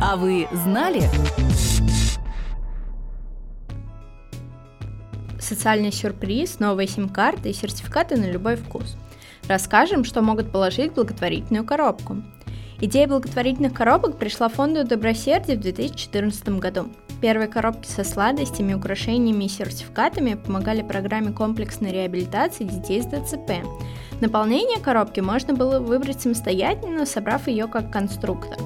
А вы знали? Социальный сюрприз, новые сим-карты и сертификаты на любой вкус. Расскажем, что могут положить в благотворительную коробку. Идея благотворительных коробок пришла фонду Добросердие в 2014 году. Первые коробки со сладостями, украшениями и сертификатами помогали программе комплексной реабилитации детей с ДЦП. Наполнение коробки можно было выбрать самостоятельно, собрав ее как конструктор.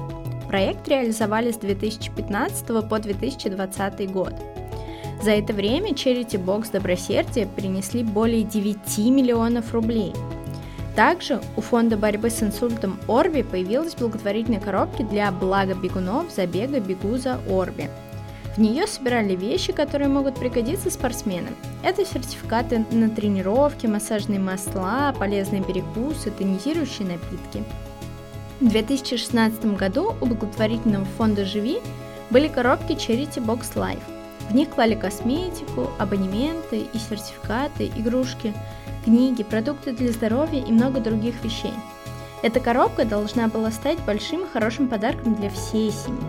Проект реализовали с 2015 по 2020 год. За это время Charity Box Добросердие принесли более 9 миллионов рублей. Также у фонда борьбы с инсультом Орби появилась благотворительная коробка для блага бегунов забега «Бегу за Орби». В нее собирали вещи, которые могут пригодиться спортсменам. Это сертификаты на тренировки, массажные масла, полезные перекусы, тонизирующие напитки – в 2016 году у благотворительного фонда «Живи» были коробки Charity Box Life. В них клали косметику, абонементы и сертификаты, игрушки, книги, продукты для здоровья и много других вещей. Эта коробка должна была стать большим и хорошим подарком для всей семьи.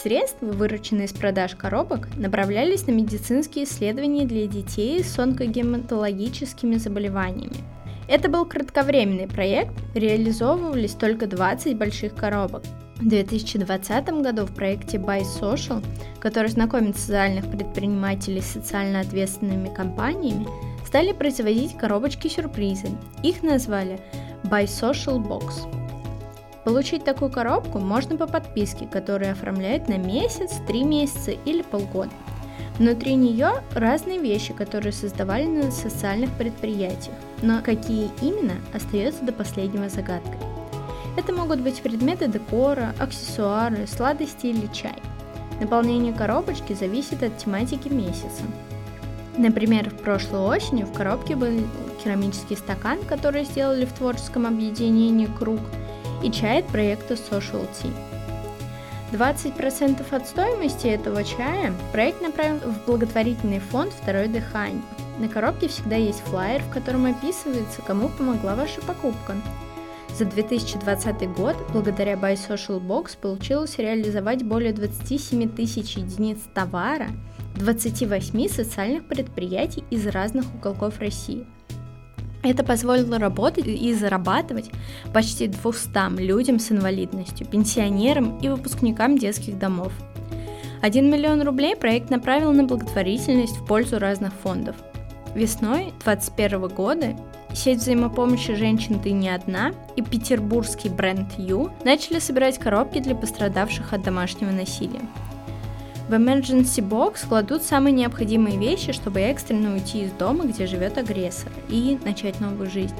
Средства, вырученные из продаж коробок, направлялись на медицинские исследования для детей с онкогематологическими заболеваниями – это был кратковременный проект, реализовывались только 20 больших коробок. В 2020 году в проекте Buy Social, который знакомит социальных предпринимателей с социально ответственными компаниями, стали производить коробочки-сюрпризы. Их назвали Buy Social Box. Получить такую коробку можно по подписке, которая оформляют на месяц, три месяца или полгода. Внутри нее разные вещи, которые создавали на социальных предприятиях, но какие именно, остается до последнего загадкой. Это могут быть предметы декора, аксессуары, сладости или чай. Наполнение коробочки зависит от тематики месяца. Например, в прошлой осенью в коробке был керамический стакан, который сделали в творческом объединении «Круг», и чай от проекта Social Tea. 20% от стоимости этого чая проект направил в благотворительный фонд «Второе дыхание». На коробке всегда есть флаер, в котором описывается, кому помогла ваша покупка. За 2020 год благодаря Buy Social Box получилось реализовать более 27 тысяч единиц товара 28 социальных предприятий из разных уголков России – это позволило работать и зарабатывать почти 200 людям с инвалидностью, пенсионерам и выпускникам детских домов. 1 миллион рублей проект направил на благотворительность в пользу разных фондов. Весной 2021 года сеть взаимопомощи «Женщин ты не одна» и петербургский бренд «Ю» начали собирать коробки для пострадавших от домашнего насилия. В emergency box кладут самые необходимые вещи, чтобы экстренно уйти из дома, где живет агрессор, и начать новую жизнь.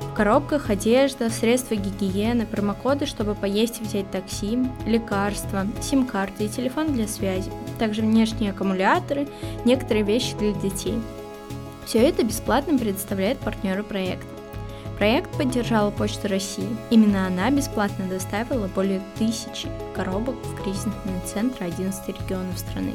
В коробках одежда, средства гигиены, промокоды, чтобы поесть и взять такси, лекарства, сим-карты и телефон для связи, также внешние аккумуляторы, некоторые вещи для детей. Все это бесплатно предоставляет партнеры проекта. Проект поддержала Почта России. Именно она бесплатно доставила более тысячи коробок в кризисные центры 11 регионов страны.